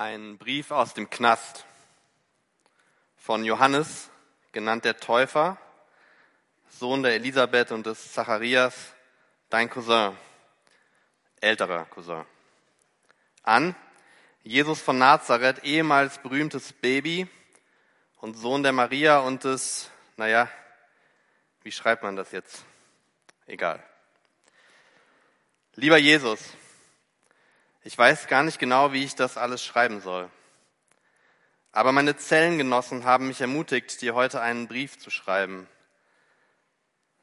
Ein Brief aus dem Knast von Johannes, genannt der Täufer, Sohn der Elisabeth und des Zacharias, dein Cousin, älterer Cousin. An Jesus von Nazareth, ehemals berühmtes Baby und Sohn der Maria und des, naja, wie schreibt man das jetzt? Egal. Lieber Jesus, ich weiß gar nicht genau, wie ich das alles schreiben soll. Aber meine Zellengenossen haben mich ermutigt, dir heute einen Brief zu schreiben.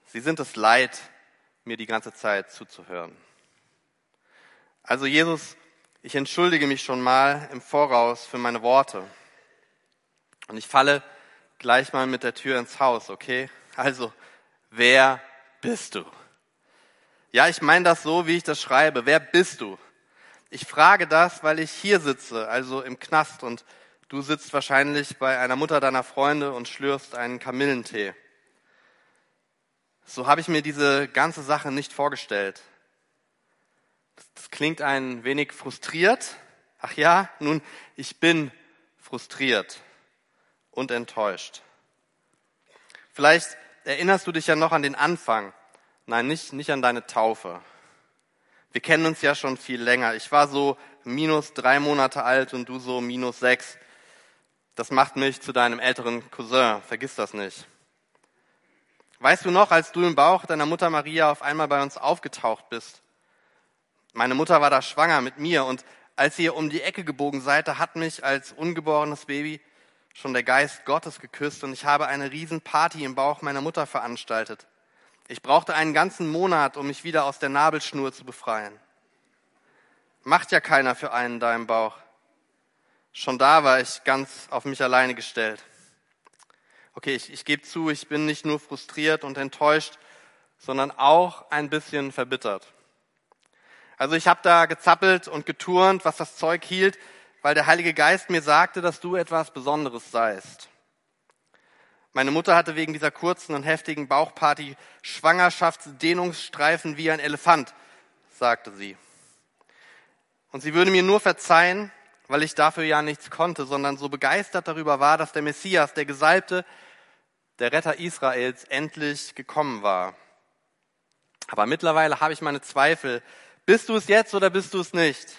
Sie sind es leid, mir die ganze Zeit zuzuhören. Also Jesus, ich entschuldige mich schon mal im Voraus für meine Worte. Und ich falle gleich mal mit der Tür ins Haus, okay? Also, wer bist du? Ja, ich meine das so, wie ich das schreibe. Wer bist du? Ich frage das, weil ich hier sitze, also im Knast, und du sitzt wahrscheinlich bei einer Mutter deiner Freunde und schlürfst einen Kamillentee. So habe ich mir diese ganze Sache nicht vorgestellt. Das klingt ein wenig frustriert. Ach ja, nun, ich bin frustriert und enttäuscht. Vielleicht erinnerst du dich ja noch an den Anfang. Nein, nicht, nicht an deine Taufe. Wir kennen uns ja schon viel länger. Ich war so minus drei Monate alt und du so minus sechs. Das macht mich zu deinem älteren Cousin. Vergiss das nicht. Weißt du noch, als du im Bauch deiner Mutter Maria auf einmal bei uns aufgetaucht bist? Meine Mutter war da schwanger mit mir und als ihr um die Ecke gebogen seid, da hat mich als ungeborenes Baby schon der Geist Gottes geküsst und ich habe eine Riesenparty im Bauch meiner Mutter veranstaltet. Ich brauchte einen ganzen Monat, um mich wieder aus der Nabelschnur zu befreien. Macht ja keiner für einen da im Bauch. Schon da war ich ganz auf mich alleine gestellt. Okay, ich, ich gebe zu, ich bin nicht nur frustriert und enttäuscht, sondern auch ein bisschen verbittert. Also ich habe da gezappelt und geturnt, was das Zeug hielt, weil der Heilige Geist mir sagte, dass du etwas Besonderes seist. Meine Mutter hatte wegen dieser kurzen und heftigen Bauchparty Schwangerschaftsdehnungsstreifen wie ein Elefant, sagte sie. Und sie würde mir nur verzeihen, weil ich dafür ja nichts konnte, sondern so begeistert darüber war, dass der Messias, der Gesalbte, der Retter Israels, endlich gekommen war. Aber mittlerweile habe ich meine Zweifel. Bist du es jetzt oder bist du es nicht?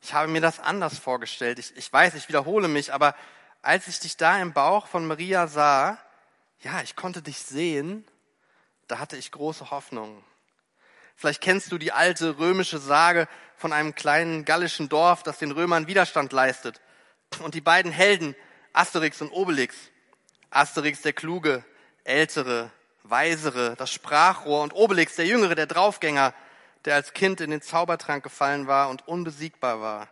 Ich habe mir das anders vorgestellt. Ich, ich weiß, ich wiederhole mich, aber als ich dich da im Bauch von Maria sah, ja, ich konnte dich sehen, da hatte ich große Hoffnung. Vielleicht kennst du die alte römische Sage von einem kleinen gallischen Dorf, das den Römern Widerstand leistet. Und die beiden Helden, Asterix und Obelix. Asterix der Kluge, Ältere, Weisere, das Sprachrohr und Obelix der Jüngere, der Draufgänger, der als Kind in den Zaubertrank gefallen war und unbesiegbar war.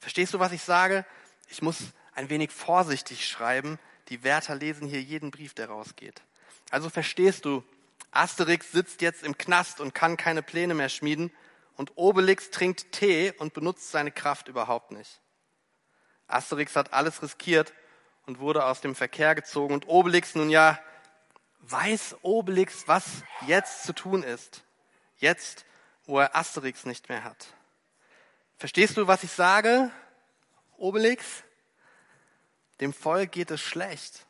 Verstehst du, was ich sage? Ich muss ein wenig vorsichtig schreiben. Die Wärter lesen hier jeden Brief, der rausgeht. Also verstehst du, Asterix sitzt jetzt im Knast und kann keine Pläne mehr schmieden und Obelix trinkt Tee und benutzt seine Kraft überhaupt nicht. Asterix hat alles riskiert und wurde aus dem Verkehr gezogen und Obelix nun ja, weiß Obelix, was jetzt zu tun ist. Jetzt, wo er Asterix nicht mehr hat. Verstehst du, was ich sage, Obelix? Dem Volk geht es schlecht.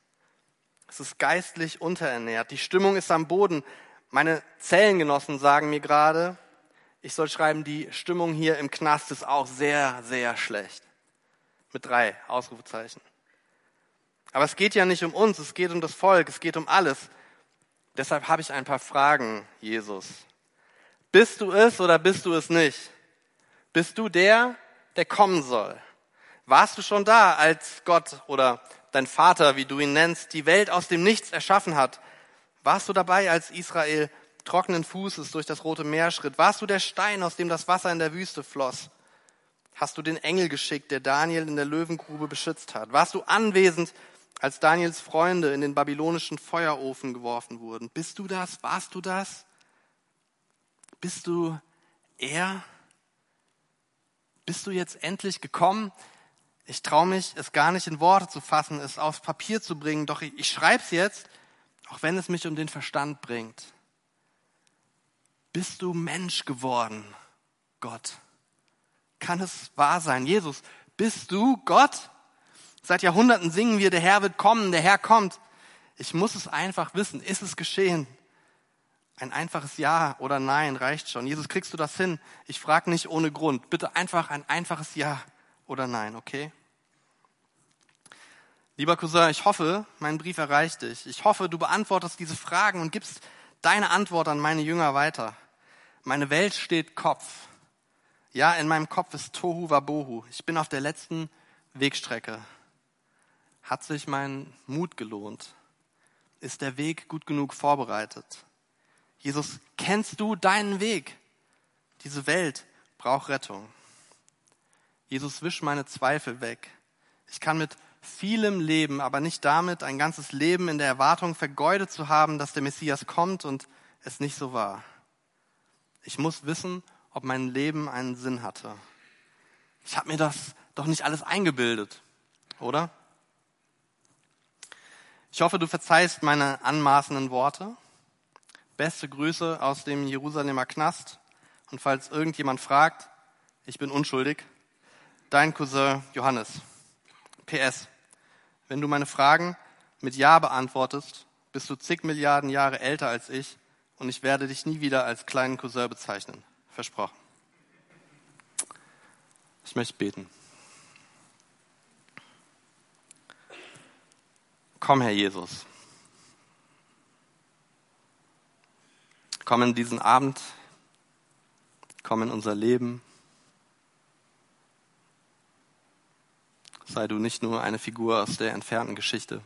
Es ist geistlich unterernährt. Die Stimmung ist am Boden. Meine Zellengenossen sagen mir gerade, ich soll schreiben, die Stimmung hier im Knast ist auch sehr, sehr schlecht. Mit drei Ausrufezeichen. Aber es geht ja nicht um uns, es geht um das Volk, es geht um alles. Deshalb habe ich ein paar Fragen, Jesus. Bist du es oder bist du es nicht? Bist du der, der kommen soll? Warst du schon da, als Gott oder dein Vater, wie du ihn nennst, die Welt aus dem Nichts erschaffen hat? Warst du dabei, als Israel trockenen Fußes durch das Rote Meer schritt? Warst du der Stein, aus dem das Wasser in der Wüste floss? Hast du den Engel geschickt, der Daniel in der Löwengrube beschützt hat? Warst du anwesend, als Daniels Freunde in den babylonischen Feuerofen geworfen wurden? Bist du das? Warst du das? Bist du er? Bist du jetzt endlich gekommen? Ich traue mich, es gar nicht in Worte zu fassen, es aufs Papier zu bringen, doch ich, ich schreibe es jetzt, auch wenn es mich um den Verstand bringt. Bist du Mensch geworden, Gott? Kann es wahr sein? Jesus, Bist du Gott? Seit Jahrhunderten singen wir, der Herr wird kommen, der Herr kommt. Ich muss es einfach wissen. Ist es geschehen? Ein einfaches Ja oder Nein reicht schon. Jesus, kriegst du das hin? Ich frage nicht ohne Grund. Bitte einfach ein einfaches Ja oder Nein, okay? Lieber Cousin, ich hoffe, mein Brief erreicht dich. Ich hoffe, du beantwortest diese Fragen und gibst deine Antwort an meine Jünger weiter. Meine Welt steht Kopf. Ja, in meinem Kopf ist Tohu Wabohu. Ich bin auf der letzten Wegstrecke. Hat sich mein Mut gelohnt? Ist der Weg gut genug vorbereitet? Jesus, kennst du deinen Weg? Diese Welt braucht Rettung. Jesus, wisch meine Zweifel weg. Ich kann mit vielem leben, aber nicht damit, ein ganzes Leben in der Erwartung vergeudet zu haben, dass der Messias kommt und es nicht so war. Ich muss wissen, ob mein Leben einen Sinn hatte. Ich habe mir das doch nicht alles eingebildet, oder? Ich hoffe, du verzeihst meine anmaßenden Worte. Beste Grüße aus dem Jerusalemer Knast. Und falls irgendjemand fragt, ich bin unschuldig, dein Cousin Johannes. PS. Wenn du meine Fragen mit Ja beantwortest, bist du zig Milliarden Jahre älter als ich und ich werde dich nie wieder als kleinen Cousin bezeichnen. Versprochen. Ich möchte beten. Komm, Herr Jesus. Komm in diesen Abend. Komm in unser Leben. Sei du nicht nur eine Figur aus der entfernten Geschichte.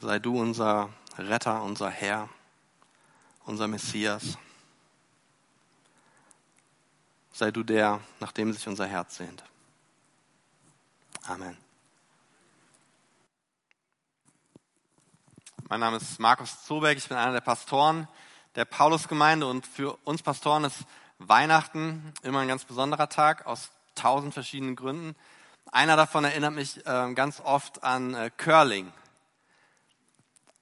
Sei du unser Retter, unser Herr, unser Messias. Sei du der, nach dem sich unser Herz sehnt. Amen. Mein Name ist Markus Zoberg, ich bin einer der Pastoren der Paulusgemeinde und für uns Pastoren ist Weihnachten immer ein ganz besonderer Tag aus tausend verschiedenen Gründen. Einer davon erinnert mich äh, ganz oft an äh, Curling.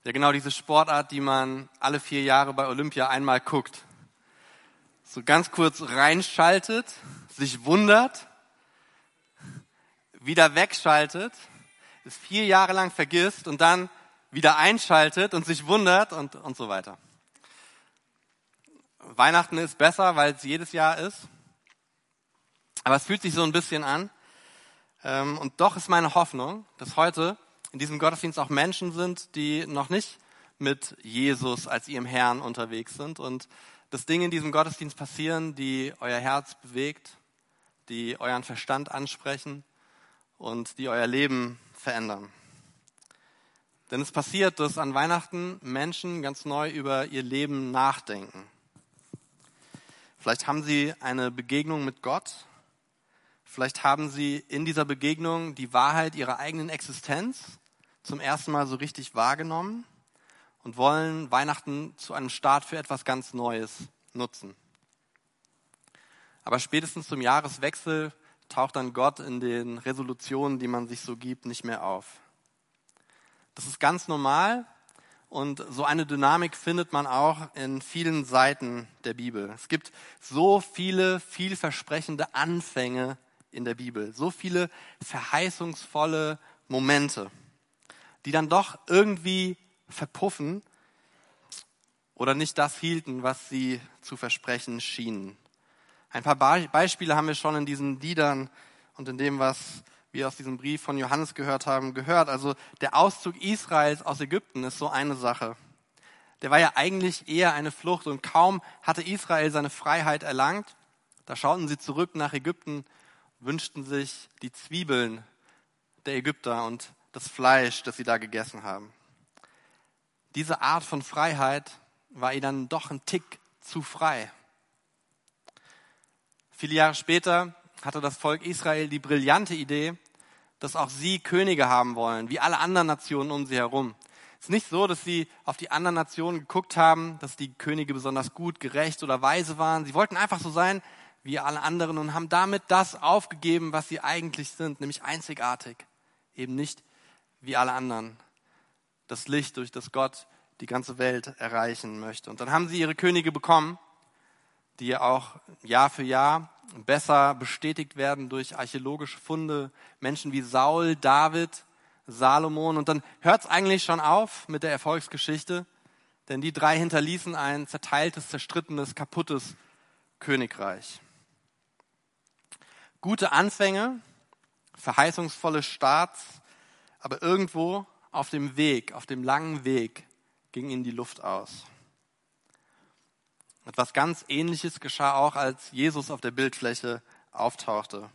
Ja, genau diese Sportart, die man alle vier Jahre bei Olympia einmal guckt. So ganz kurz reinschaltet, sich wundert wieder wegschaltet, es vier Jahre lang vergisst und dann wieder einschaltet und sich wundert und, und so weiter. Weihnachten ist besser, weil es jedes Jahr ist. Aber es fühlt sich so ein bisschen an. Ähm, und doch ist meine Hoffnung, dass heute in diesem Gottesdienst auch Menschen sind, die noch nicht mit Jesus als ihrem Herrn unterwegs sind und dass Dinge in diesem Gottesdienst passieren, die euer Herz bewegt, die euren Verstand ansprechen und die euer Leben verändern. Denn es passiert, dass an Weihnachten Menschen ganz neu über ihr Leben nachdenken. Vielleicht haben sie eine Begegnung mit Gott. Vielleicht haben sie in dieser Begegnung die Wahrheit ihrer eigenen Existenz zum ersten Mal so richtig wahrgenommen und wollen Weihnachten zu einem Start für etwas ganz Neues nutzen. Aber spätestens zum Jahreswechsel taucht dann Gott in den Resolutionen, die man sich so gibt, nicht mehr auf. Das ist ganz normal und so eine Dynamik findet man auch in vielen Seiten der Bibel. Es gibt so viele vielversprechende Anfänge in der Bibel, so viele verheißungsvolle Momente, die dann doch irgendwie verpuffen oder nicht das hielten, was sie zu versprechen schienen. Ein paar Beispiele haben wir schon in diesen Liedern und in dem, was wir aus diesem Brief von Johannes gehört haben, gehört. Also der Auszug Israels aus Ägypten ist so eine Sache. Der war ja eigentlich eher eine Flucht und kaum hatte Israel seine Freiheit erlangt, da schauten sie zurück nach Ägypten, wünschten sich die Zwiebeln der Ägypter und das Fleisch, das sie da gegessen haben. Diese Art von Freiheit war ihnen doch ein Tick zu frei. Viele Jahre später hatte das Volk Israel die brillante Idee, dass auch sie Könige haben wollen, wie alle anderen Nationen um sie herum. Es ist nicht so, dass sie auf die anderen Nationen geguckt haben, dass die Könige besonders gut, gerecht oder weise waren. Sie wollten einfach so sein wie alle anderen und haben damit das aufgegeben, was sie eigentlich sind, nämlich einzigartig, eben nicht wie alle anderen. Das Licht, durch das Gott die ganze Welt erreichen möchte. Und dann haben sie ihre Könige bekommen die auch Jahr für Jahr besser bestätigt werden durch archäologische Funde. Menschen wie Saul, David, Salomon. Und dann hört es eigentlich schon auf mit der Erfolgsgeschichte, denn die drei hinterließen ein zerteiltes, zerstrittenes, kaputtes Königreich. Gute Anfänge, verheißungsvolle Starts, aber irgendwo auf dem Weg, auf dem langen Weg ging ihnen die Luft aus. Etwas ganz Ähnliches geschah auch, als Jesus auf der Bildfläche auftauchte.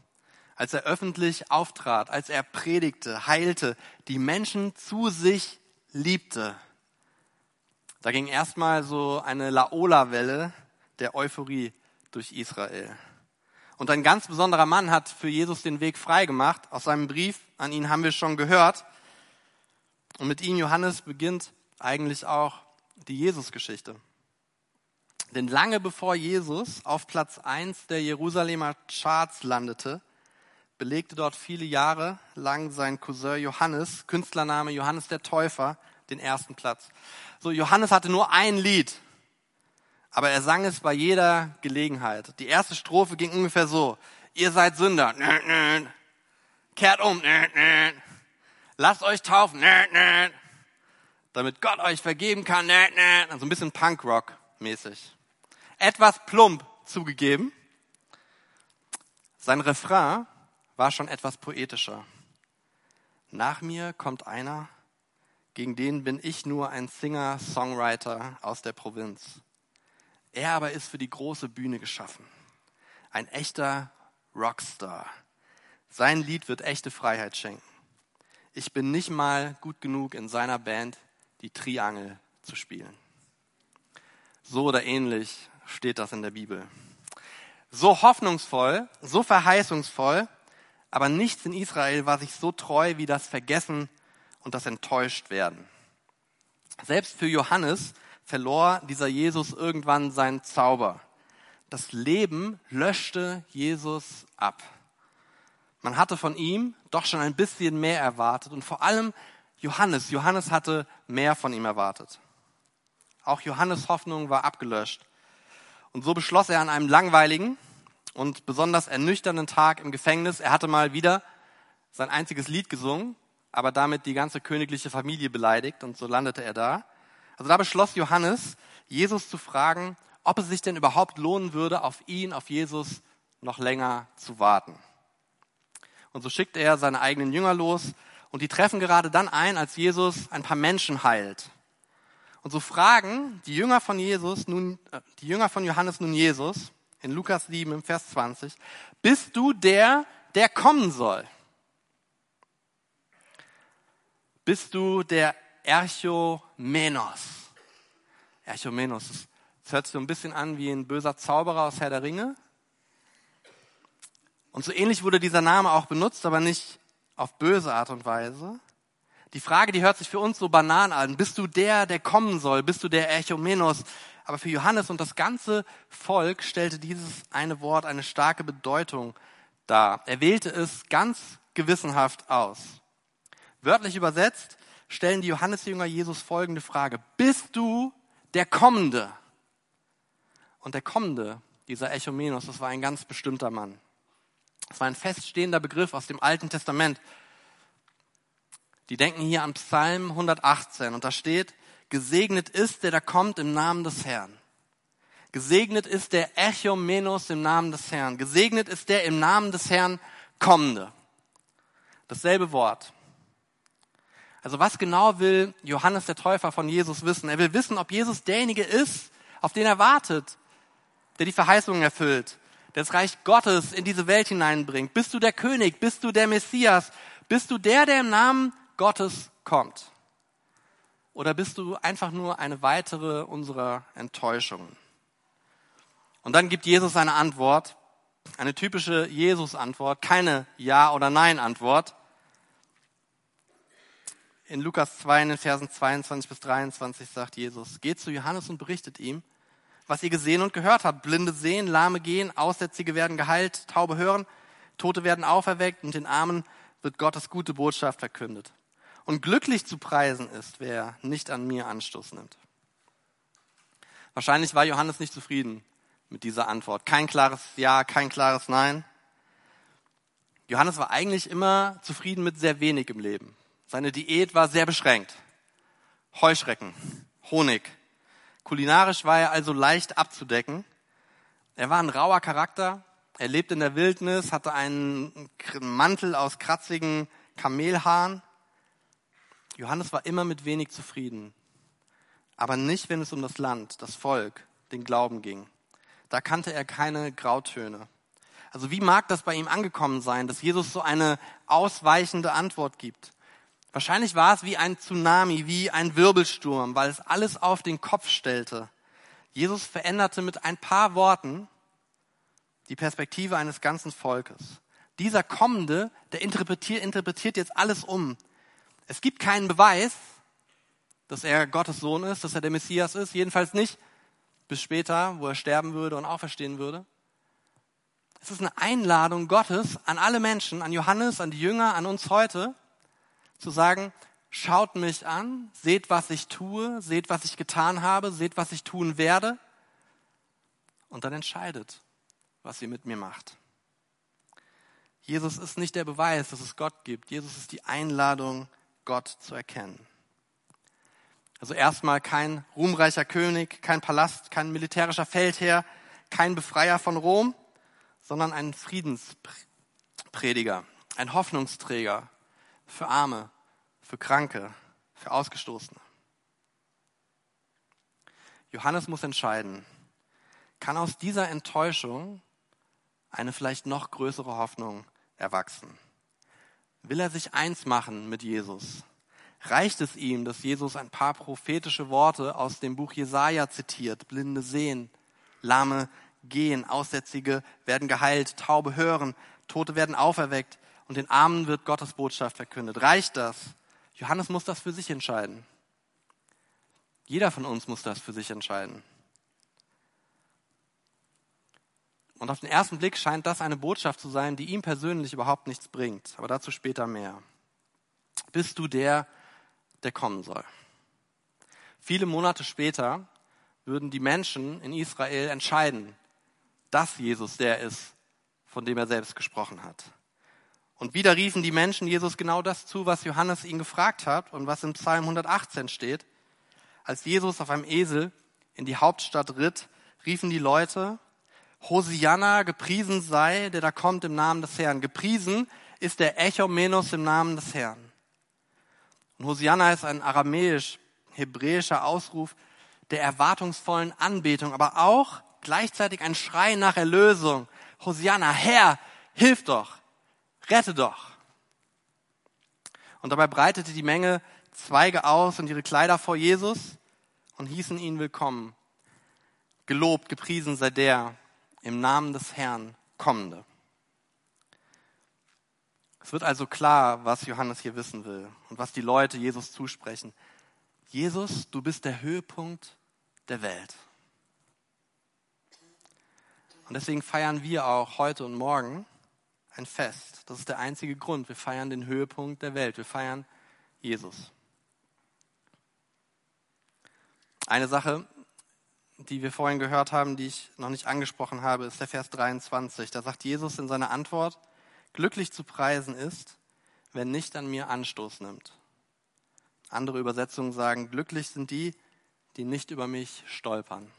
Als er öffentlich auftrat, als er predigte, heilte, die Menschen zu sich liebte. Da ging erstmal so eine Laola-Welle der Euphorie durch Israel. Und ein ganz besonderer Mann hat für Jesus den Weg freigemacht. Aus seinem Brief an ihn haben wir schon gehört. Und mit ihm, Johannes, beginnt eigentlich auch die Jesusgeschichte. Denn lange bevor Jesus auf Platz 1 der Jerusalemer Charts landete, belegte dort viele Jahre lang sein Cousin Johannes, Künstlername Johannes der Täufer, den ersten Platz. So, Johannes hatte nur ein Lied, aber er sang es bei jeder Gelegenheit. Die erste Strophe ging ungefähr so. Ihr seid Sünder. Kehrt um. Lasst euch taufen. Damit Gott euch vergeben kann. Also ein bisschen Punkrock mäßig etwas plump zugegeben. Sein Refrain war schon etwas poetischer. Nach mir kommt einer, gegen den bin ich nur ein Singer-Songwriter aus der Provinz. Er aber ist für die große Bühne geschaffen. Ein echter Rockstar. Sein Lied wird echte Freiheit schenken. Ich bin nicht mal gut genug in seiner Band, die Triangel zu spielen. So oder ähnlich steht das in der Bibel. So hoffnungsvoll, so verheißungsvoll, aber nichts in Israel war sich so treu wie das Vergessen und das Enttäuschtwerden. Selbst für Johannes verlor dieser Jesus irgendwann seinen Zauber. Das Leben löschte Jesus ab. Man hatte von ihm doch schon ein bisschen mehr erwartet und vor allem Johannes. Johannes hatte mehr von ihm erwartet. Auch Johannes Hoffnung war abgelöscht. Und so beschloss er an einem langweiligen und besonders ernüchternden Tag im Gefängnis, er hatte mal wieder sein einziges Lied gesungen, aber damit die ganze königliche Familie beleidigt und so landete er da. Also da beschloss Johannes, Jesus zu fragen, ob es sich denn überhaupt lohnen würde, auf ihn, auf Jesus noch länger zu warten. Und so schickt er seine eigenen Jünger los und die treffen gerade dann ein, als Jesus ein paar Menschen heilt. Und so fragen die Jünger von Jesus nun, äh, die Jünger von Johannes nun Jesus in Lukas 7 im Vers 20, bist du der, der kommen soll? Bist du der Erchomenos? Erchomenos, das hört sich so ein bisschen an wie ein böser Zauberer aus Herr der Ringe. Und so ähnlich wurde dieser Name auch benutzt, aber nicht auf böse Art und Weise, die Frage, die hört sich für uns so banan an. Bist du der, der kommen soll? Bist du der Echomenos? Aber für Johannes und das ganze Volk stellte dieses eine Wort eine starke Bedeutung dar. Er wählte es ganz gewissenhaft aus. Wörtlich übersetzt stellen die Johannesjünger Jesus folgende Frage. Bist du der Kommende? Und der Kommende, dieser Echomenos, das war ein ganz bestimmter Mann. Das war ein feststehender Begriff aus dem Alten Testament die denken hier an Psalm 118 und da steht, gesegnet ist der, der kommt im Namen des Herrn. Gesegnet ist der Echomenos im Namen des Herrn. Gesegnet ist der im Namen des Herrn kommende. Dasselbe Wort. Also was genau will Johannes der Täufer von Jesus wissen? Er will wissen, ob Jesus derjenige ist, auf den er wartet, der die Verheißungen erfüllt, der das Reich Gottes in diese Welt hineinbringt. Bist du der König? Bist du der Messias? Bist du der, der im Namen Gottes kommt? Oder bist du einfach nur eine weitere unserer Enttäuschungen? Und dann gibt Jesus eine Antwort, eine typische Jesus-Antwort, keine Ja- oder Nein-Antwort. In Lukas 2, in den Versen 22 bis 23 sagt Jesus, geht zu Johannes und berichtet ihm, was ihr gesehen und gehört habt. Blinde sehen, Lahme gehen, Aussätzige werden geheilt, Taube hören, Tote werden auferweckt und den Armen wird Gottes gute Botschaft verkündet. Und glücklich zu preisen ist, wer nicht an mir Anstoß nimmt. Wahrscheinlich war Johannes nicht zufrieden mit dieser Antwort. Kein klares Ja, kein klares Nein. Johannes war eigentlich immer zufrieden mit sehr wenig im Leben. Seine Diät war sehr beschränkt. Heuschrecken, Honig. Kulinarisch war er also leicht abzudecken. Er war ein rauer Charakter. Er lebte in der Wildnis, hatte einen Mantel aus kratzigen Kamelhaaren. Johannes war immer mit wenig zufrieden. Aber nicht, wenn es um das Land, das Volk, den Glauben ging. Da kannte er keine Grautöne. Also wie mag das bei ihm angekommen sein, dass Jesus so eine ausweichende Antwort gibt? Wahrscheinlich war es wie ein Tsunami, wie ein Wirbelsturm, weil es alles auf den Kopf stellte. Jesus veränderte mit ein paar Worten die Perspektive eines ganzen Volkes. Dieser Kommende, der interpretiert, interpretiert jetzt alles um. Es gibt keinen Beweis, dass er Gottes Sohn ist, dass er der Messias ist, jedenfalls nicht bis später, wo er sterben würde und auferstehen würde. Es ist eine Einladung Gottes an alle Menschen, an Johannes, an die Jünger, an uns heute, zu sagen, schaut mich an, seht, was ich tue, seht, was ich getan habe, seht, was ich tun werde und dann entscheidet, was ihr mit mir macht. Jesus ist nicht der Beweis, dass es Gott gibt. Jesus ist die Einladung, Gott zu erkennen. Also erstmal kein ruhmreicher König, kein Palast, kein militärischer Feldherr, kein Befreier von Rom, sondern ein Friedensprediger, ein Hoffnungsträger für Arme, für Kranke, für Ausgestoßene. Johannes muss entscheiden, kann aus dieser Enttäuschung eine vielleicht noch größere Hoffnung erwachsen? Will er sich eins machen mit Jesus? Reicht es ihm, dass Jesus ein paar prophetische Worte aus dem Buch Jesaja zitiert? Blinde sehen, Lahme gehen, Aussätzige werden geheilt, Taube hören, Tote werden auferweckt und den Armen wird Gottes Botschaft verkündet. Reicht das? Johannes muss das für sich entscheiden. Jeder von uns muss das für sich entscheiden. Und auf den ersten Blick scheint das eine Botschaft zu sein, die ihm persönlich überhaupt nichts bringt. Aber dazu später mehr. Bist du der, der kommen soll? Viele Monate später würden die Menschen in Israel entscheiden, dass Jesus der ist, von dem er selbst gesprochen hat. Und wieder riefen die Menschen Jesus genau das zu, was Johannes ihn gefragt hat und was im Psalm 118 steht. Als Jesus auf einem Esel in die Hauptstadt ritt, riefen die Leute, Hosianna, gepriesen sei, der da kommt im Namen des Herrn. Gepriesen ist der Echomenos im Namen des Herrn. Und Hosianna ist ein aramäisch-hebräischer Ausruf der erwartungsvollen Anbetung, aber auch gleichzeitig ein Schrei nach Erlösung. Hosianna, Herr, hilf doch, rette doch. Und dabei breitete die Menge Zweige aus und ihre Kleider vor Jesus und hießen ihn willkommen. Gelobt, gepriesen sei der im Namen des Herrn kommende. Es wird also klar, was Johannes hier wissen will und was die Leute Jesus zusprechen. Jesus, du bist der Höhepunkt der Welt. Und deswegen feiern wir auch heute und morgen ein Fest. Das ist der einzige Grund. Wir feiern den Höhepunkt der Welt. Wir feiern Jesus. Eine Sache, die wir vorhin gehört haben, die ich noch nicht angesprochen habe, ist der Vers 23. Da sagt Jesus in seiner Antwort, glücklich zu preisen ist, wer nicht an mir Anstoß nimmt. Andere Übersetzungen sagen, glücklich sind die, die nicht über mich stolpern.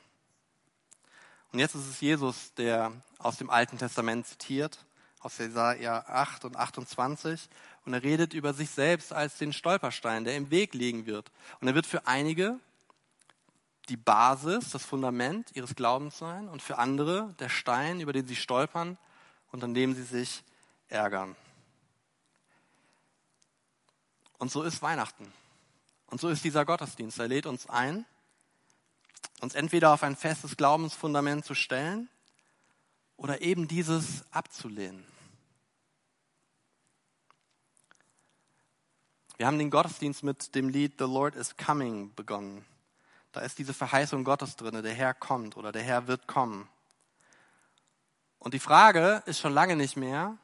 Und jetzt ist es Jesus, der aus dem Alten Testament zitiert, aus Jesaja 8 und 28. Und er redet über sich selbst als den Stolperstein, der im Weg liegen wird. Und er wird für einige die Basis, das Fundament ihres Glaubens sein und für andere der Stein, über den sie stolpern und an dem sie sich ärgern. Und so ist Weihnachten. Und so ist dieser Gottesdienst. Er lädt uns ein, uns entweder auf ein festes Glaubensfundament zu stellen oder eben dieses abzulehnen. Wir haben den Gottesdienst mit dem Lied The Lord is Coming begonnen. Da ist diese Verheißung Gottes drin, der Herr kommt oder der Herr wird kommen. Und die Frage ist schon lange nicht mehr,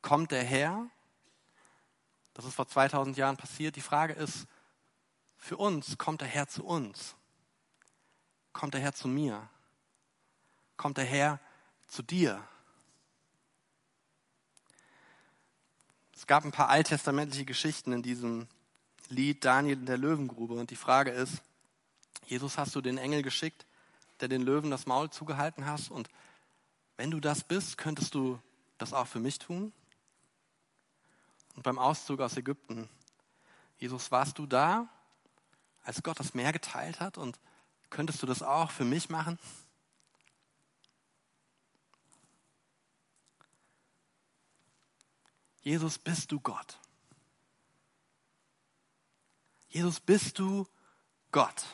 kommt der Herr? Das ist vor 2000 Jahren passiert. Die Frage ist, für uns, kommt der Herr zu uns? Kommt der Herr zu mir? kommt der Herr zu dir. Es gab ein paar alttestamentliche Geschichten in diesem Lied Daniel in der Löwengrube und die Frage ist, Jesus, hast du den Engel geschickt, der den Löwen das Maul zugehalten hast und wenn du das bist, könntest du das auch für mich tun? Und beim Auszug aus Ägypten, Jesus, warst du da, als Gott das Meer geteilt hat und könntest du das auch für mich machen? Jesus, bist du Gott? Jesus, bist du Gott?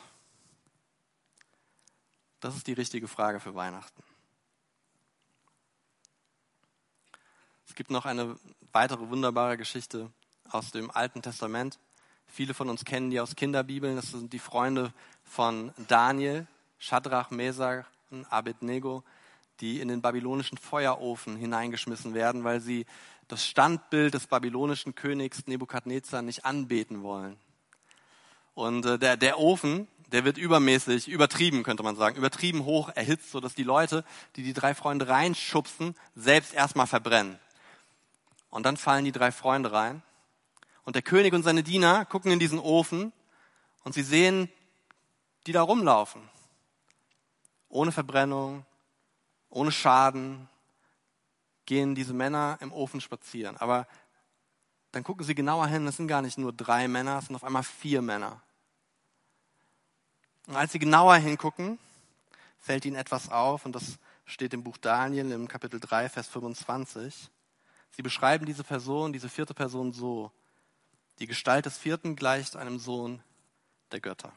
Das ist die richtige Frage für Weihnachten. Es gibt noch eine weitere wunderbare Geschichte aus dem Alten Testament. Viele von uns kennen die aus Kinderbibeln. Das sind die Freunde von Daniel, Shadrach, Mesach und Abednego, die in den babylonischen Feuerofen hineingeschmissen werden, weil sie das Standbild des babylonischen Königs Nebukadnezar nicht anbeten wollen. Und äh, der, der Ofen, der wird übermäßig, übertrieben könnte man sagen, übertrieben hoch erhitzt, sodass die Leute, die die drei Freunde reinschubsen, selbst erstmal verbrennen. Und dann fallen die drei Freunde rein. Und der König und seine Diener gucken in diesen Ofen und sie sehen die da rumlaufen. Ohne Verbrennung, ohne Schaden, gehen diese Männer im Ofen spazieren. Aber dann gucken sie genauer hin, es sind gar nicht nur drei Männer, es sind auf einmal vier Männer. Und als sie genauer hingucken, fällt ihnen etwas auf und das steht im Buch Daniel im Kapitel 3, Vers 25. Sie beschreiben diese Person, diese vierte Person so. Die Gestalt des vierten gleicht einem Sohn der Götter.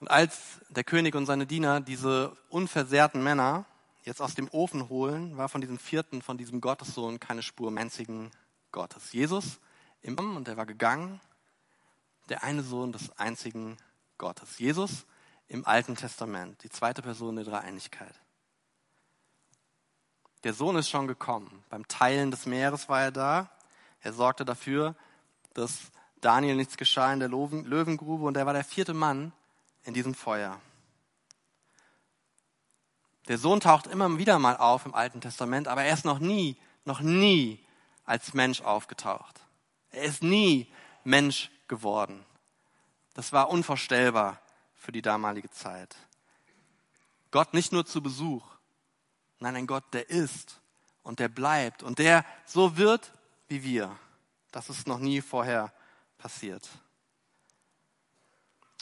Und als der König und seine Diener diese unversehrten Männer jetzt aus dem Ofen holen, war von diesem vierten, von diesem Gottessohn keine Spur einzigen Gottes. Jesus im und er war gegangen, der eine Sohn des einzigen Gottes. Jesus im Alten Testament, die zweite Person der Dreieinigkeit. Der Sohn ist schon gekommen. Beim Teilen des Meeres war er da. Er sorgte dafür, dass Daniel nichts geschah in der Löwengrube und er war der vierte Mann in diesem Feuer. Der Sohn taucht immer wieder mal auf im Alten Testament, aber er ist noch nie, noch nie als Mensch aufgetaucht. Er ist nie Mensch geworden. Das war unvorstellbar für die damalige Zeit. Gott nicht nur zu Besuch, nein, ein Gott, der ist und der bleibt und der so wird wie wir. Das ist noch nie vorher passiert.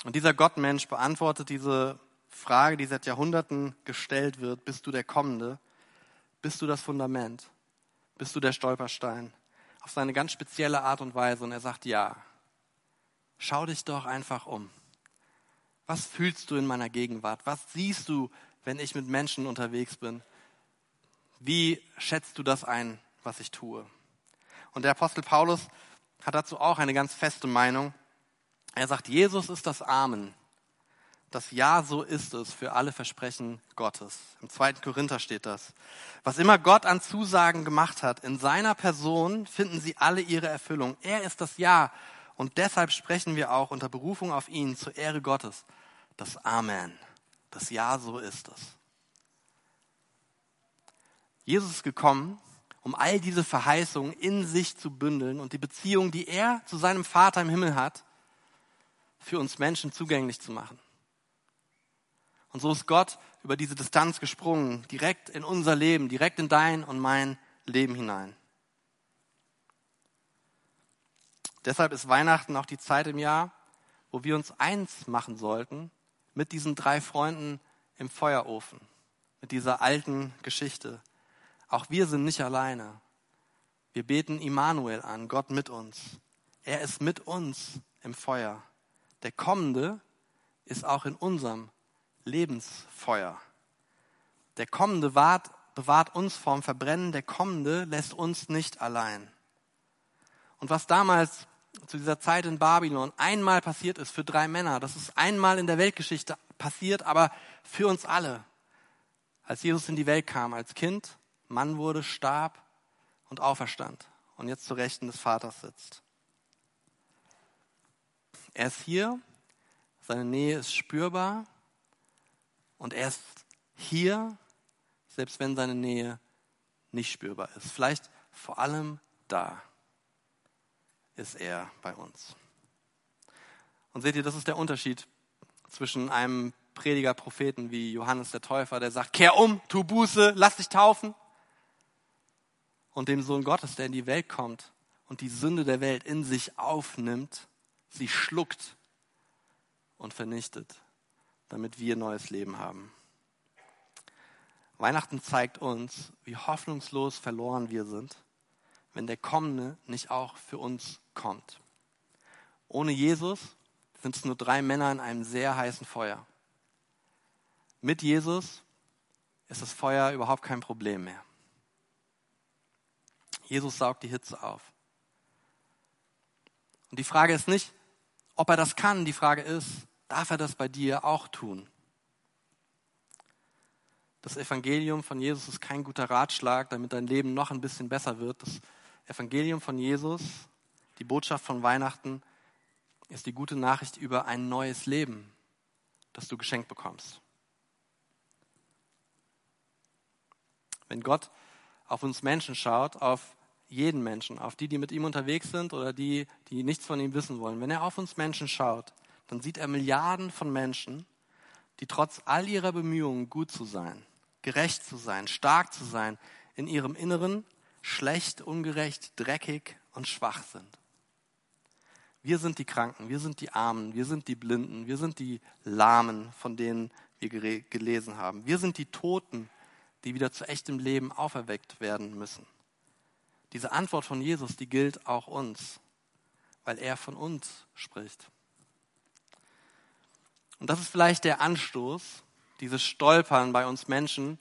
Und dieser Gottmensch beantwortet diese Frage, die seit Jahrhunderten gestellt wird, bist du der Kommende? Bist du das Fundament? Bist du der Stolperstein? Auf seine ganz spezielle Art und Weise. Und er sagt, ja. Schau dich doch einfach um. Was fühlst du in meiner Gegenwart? Was siehst du, wenn ich mit Menschen unterwegs bin? Wie schätzt du das ein, was ich tue? Und der Apostel Paulus hat dazu auch eine ganz feste Meinung. Er sagt, Jesus ist das Amen das Ja, so ist es für alle Versprechen Gottes. Im zweiten Korinther steht das. Was immer Gott an Zusagen gemacht hat, in seiner Person finden sie alle ihre Erfüllung. Er ist das Ja. Und deshalb sprechen wir auch unter Berufung auf ihn zur Ehre Gottes. Das Amen. Das Ja, so ist es. Jesus ist gekommen, um all diese Verheißungen in sich zu bündeln und die Beziehung, die er zu seinem Vater im Himmel hat, für uns Menschen zugänglich zu machen. Und so ist Gott über diese Distanz gesprungen, direkt in unser Leben, direkt in dein und mein Leben hinein. Deshalb ist Weihnachten auch die Zeit im Jahr, wo wir uns eins machen sollten mit diesen drei Freunden im Feuerofen, mit dieser alten Geschichte. Auch wir sind nicht alleine. Wir beten Immanuel an, Gott mit uns. Er ist mit uns im Feuer. Der Kommende ist auch in unserem Lebensfeuer. Der Kommende wahrt, bewahrt uns vorm Verbrennen, der Kommende lässt uns nicht allein. Und was damals zu dieser Zeit in Babylon einmal passiert ist für drei Männer, das ist einmal in der Weltgeschichte passiert, aber für uns alle. Als Jesus in die Welt kam, als Kind, Mann wurde, starb und auferstand und jetzt zu Rechten des Vaters sitzt. Er ist hier, seine Nähe ist spürbar Und er ist hier, selbst wenn seine Nähe nicht spürbar ist. Vielleicht vor allem da ist er bei uns. Und seht ihr, das ist der Unterschied zwischen einem Prediger, Propheten wie Johannes der Täufer, der sagt, kehr um, tu Buße, lass dich taufen. Und dem Sohn Gottes, der in die Welt kommt und die Sünde der Welt in sich aufnimmt, sie schluckt und vernichtet, damit wir neues Leben haben. Weihnachten zeigt uns, wie hoffnungslos verloren wir sind, wenn der Kommende nicht auch für uns kommt. Ohne Jesus sind es nur drei Männer in einem sehr heißen Feuer. Mit Jesus ist das Feuer überhaupt kein Problem mehr. Jesus saugt die Hitze auf. Und die Frage ist nicht, ob er das kann, die Frage ist, darf er das bei dir auch tun? Das Evangelium von Jesus ist kein guter Ratschlag, damit dein Leben noch ein bisschen besser wird. Das Evangelium von Jesus, die Botschaft von Weihnachten, ist die gute Nachricht über ein neues Leben, das du geschenkt bekommst. Wenn Gott auf uns Menschen schaut, auf jeden Menschen, auf die, die mit ihm unterwegs sind oder die, die nichts von ihm wissen wollen, wenn er auf uns Menschen schaut, dann sieht er Milliarden von Menschen, die trotz all ihrer Bemühungen, gut zu sein, gerecht zu sein, stark zu sein, in ihrem Inneren schlecht, ungerecht, dreckig und schwach sind. Wir sind die Kranken, wir sind die Armen, wir sind die Blinden, wir sind die Lahmen, von denen wir gelesen haben. Wir sind die Toten, die wieder zu echtem Leben auferweckt werden müssen. Diese Antwort von Jesus, die gilt auch uns, weil er von uns spricht. Und das ist vielleicht der Anstoß, dieses Stolpern bei uns Menschen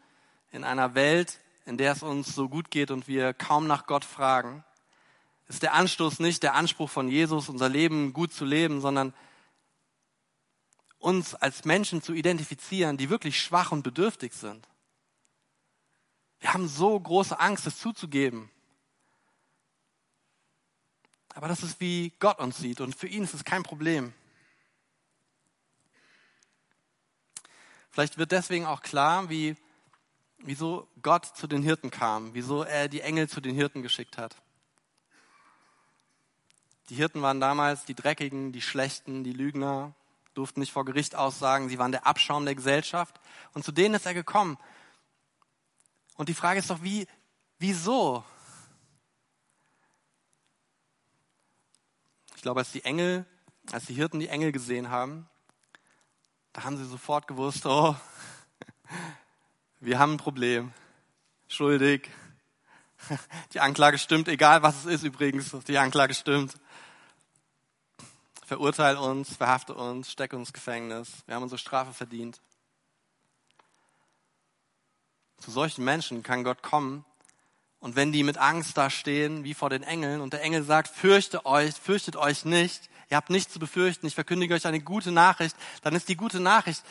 in einer Welt, in der es uns so gut geht und wir kaum nach Gott fragen, ist der Anstoß nicht der Anspruch von Jesus, unser Leben gut zu leben, sondern uns als Menschen zu identifizieren, die wirklich schwach und bedürftig sind. Wir haben so große Angst, es zuzugeben. Aber das ist, wie Gott uns sieht und für ihn ist es kein Problem. Vielleicht wird deswegen auch klar, wie, wieso Gott zu den Hirten kam, wieso er die Engel zu den Hirten geschickt hat. Die Hirten waren damals die Dreckigen, die Schlechten, die Lügner, durften nicht vor Gericht aussagen, sie waren der Abschaum der Gesellschaft. Und zu denen ist er gekommen. Und die Frage ist doch, wie, wieso? Ich glaube, als die Engel, als die Hirten die Engel gesehen haben, da haben sie sofort gewusst, oh, wir haben ein Problem. Schuldig. Die Anklage stimmt, egal was es ist übrigens, die Anklage stimmt. Verurteil uns, verhafte uns, steck uns Gefängnis. Wir haben unsere Strafe verdient. Zu solchen Menschen kann Gott kommen und wenn die mit Angst da stehen, wie vor den Engeln, und der Engel sagt, fürchte euch, fürchtet euch nicht, ihr habt nichts zu befürchten, ich verkündige euch eine gute Nachricht, dann ist die gute Nachricht,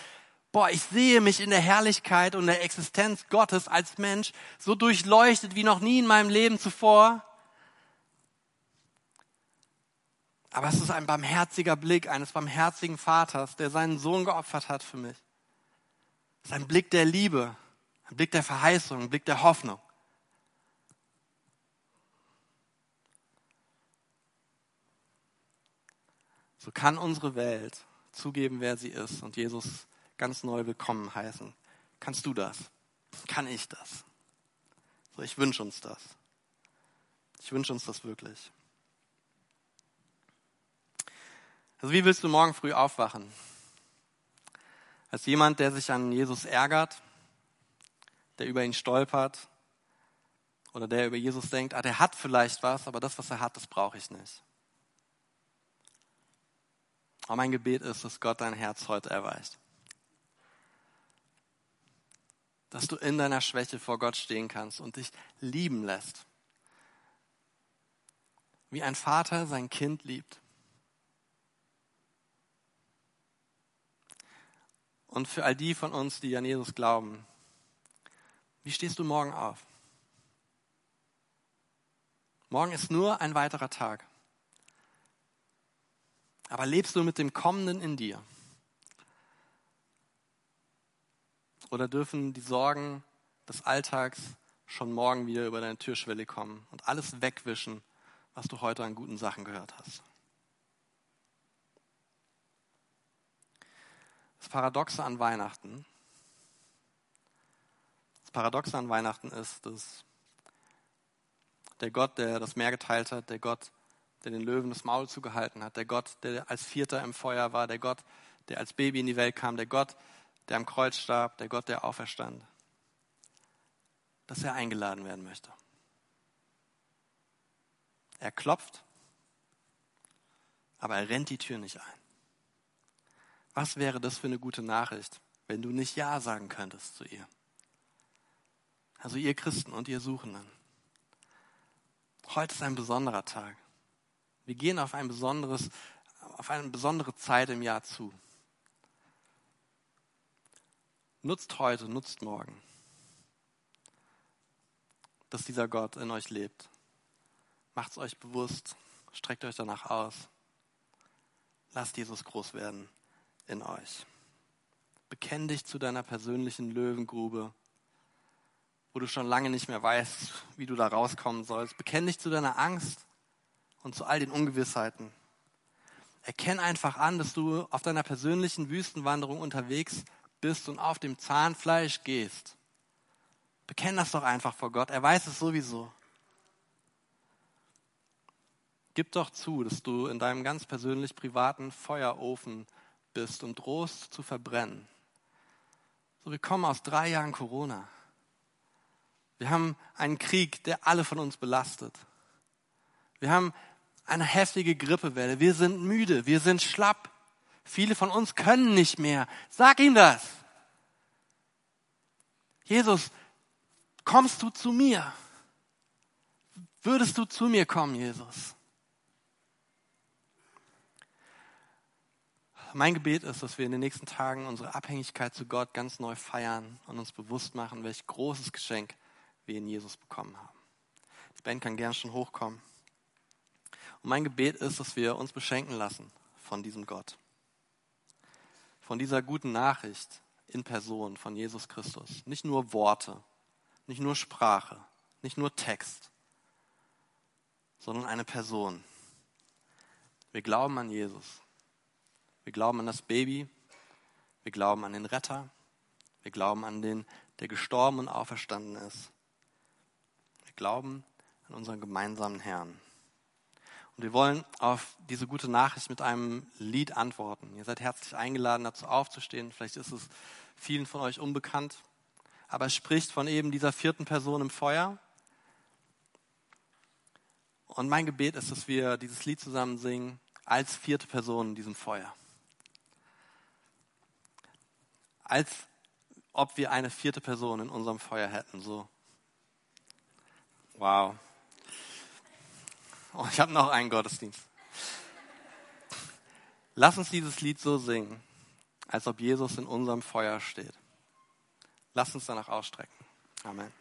boah, ich sehe mich in der Herrlichkeit und der Existenz Gottes als Mensch so durchleuchtet wie noch nie in meinem Leben zuvor. Aber es ist ein barmherziger Blick eines barmherzigen Vaters, der seinen Sohn geopfert hat für mich. Es ist ein Blick der Liebe, ein Blick der Verheißung, ein Blick der Hoffnung. So kann unsere Welt zugeben, wer sie ist und Jesus ganz neu willkommen heißen. Kannst du das? Kann ich das? So, ich wünsche uns das. Ich wünsche uns das wirklich. Also wie willst du morgen früh aufwachen? Als jemand, der sich an Jesus ärgert, der über ihn stolpert oder der über Jesus denkt, ah, der hat vielleicht was, aber das, was er hat, das brauche ich nicht. Aber mein Gebet ist, dass Gott dein Herz heute erweicht. Dass du in deiner Schwäche vor Gott stehen kannst und dich lieben lässt. Wie ein Vater sein Kind liebt. Und für all die von uns, die an Jesus glauben, wie stehst du morgen auf? Morgen ist nur ein weiterer Tag. Aber lebst du mit dem Kommenden in dir? Oder dürfen die Sorgen des Alltags schon morgen wieder über deine Türschwelle kommen und alles wegwischen, was du heute an guten Sachen gehört hast? Das Paradoxe an Weihnachten, das Paradoxe an Weihnachten ist, dass der Gott, der das Meer geteilt hat, der Gott, der den Löwen das Maul zugehalten hat, der Gott, der als Vierter im Feuer war, der Gott, der als Baby in die Welt kam, der Gott, der am Kreuz starb, der Gott, der auferstand, dass er eingeladen werden möchte. Er klopft, aber er rennt die Tür nicht ein. Was wäre das für eine gute Nachricht, wenn du nicht Ja sagen könntest zu ihr? Also ihr Christen und ihr Suchenden. Heute ist ein besonderer Tag. Wir gehen auf ein besonderes, auf eine besondere Zeit im Jahr zu. Nutzt heute, nutzt morgen, dass dieser Gott in euch lebt. Macht es euch bewusst, streckt euch danach aus. Lasst Jesus groß werden in euch. Bekenn dich zu deiner persönlichen Löwengrube, wo du schon lange nicht mehr weißt, wie du da rauskommen sollst. Bekenn dich zu deiner Angst und zu all den Ungewissheiten. Erkenn einfach an, dass du auf deiner persönlichen Wüstenwanderung unterwegs bist und auf dem Zahnfleisch gehst. Bekenn das doch einfach vor Gott. Er weiß es sowieso. Gib doch zu, dass du in deinem ganz persönlich privaten Feuerofen bist und drohst zu verbrennen. So, wir kommen aus drei Jahren Corona. Wir haben einen Krieg, der alle von uns belastet. Wir haben eine heftige Grippewelle. Wir sind müde. Wir sind schlapp. Viele von uns können nicht mehr. Sag ihm das. Jesus, kommst du zu mir? Würdest du zu mir kommen, Jesus? mein Gebet ist, dass wir in den nächsten Tagen unsere Abhängigkeit zu Gott ganz neu feiern und uns bewusst machen, welch großes Geschenk wir in Jesus bekommen haben. Die Band kann gern schon hochkommen. Und mein Gebet ist, dass wir uns beschenken lassen von diesem Gott. Von dieser guten Nachricht in Person von Jesus Christus. Nicht nur Worte, nicht nur Sprache, nicht nur Text, sondern eine Person. Wir glauben an Jesus. Wir glauben an das Baby. Wir glauben an den Retter. Wir glauben an den, der gestorben und auferstanden ist. Wir glauben an unseren gemeinsamen Herrn. Und wir wollen auf diese gute Nachricht mit einem Lied antworten. Ihr seid herzlich eingeladen, dazu aufzustehen. Vielleicht ist es vielen von euch unbekannt. Aber es spricht von eben dieser vierten Person im Feuer. Und mein Gebet ist, dass wir dieses Lied zusammen singen als vierte Person in diesem Feuer. als ob wir eine vierte Person in unserem Feuer hätten. So. Wow. Oh, ich habe noch einen Gottesdienst. Lass uns dieses Lied so singen, als ob Jesus in unserem Feuer steht. Lass uns danach ausstrecken. Amen.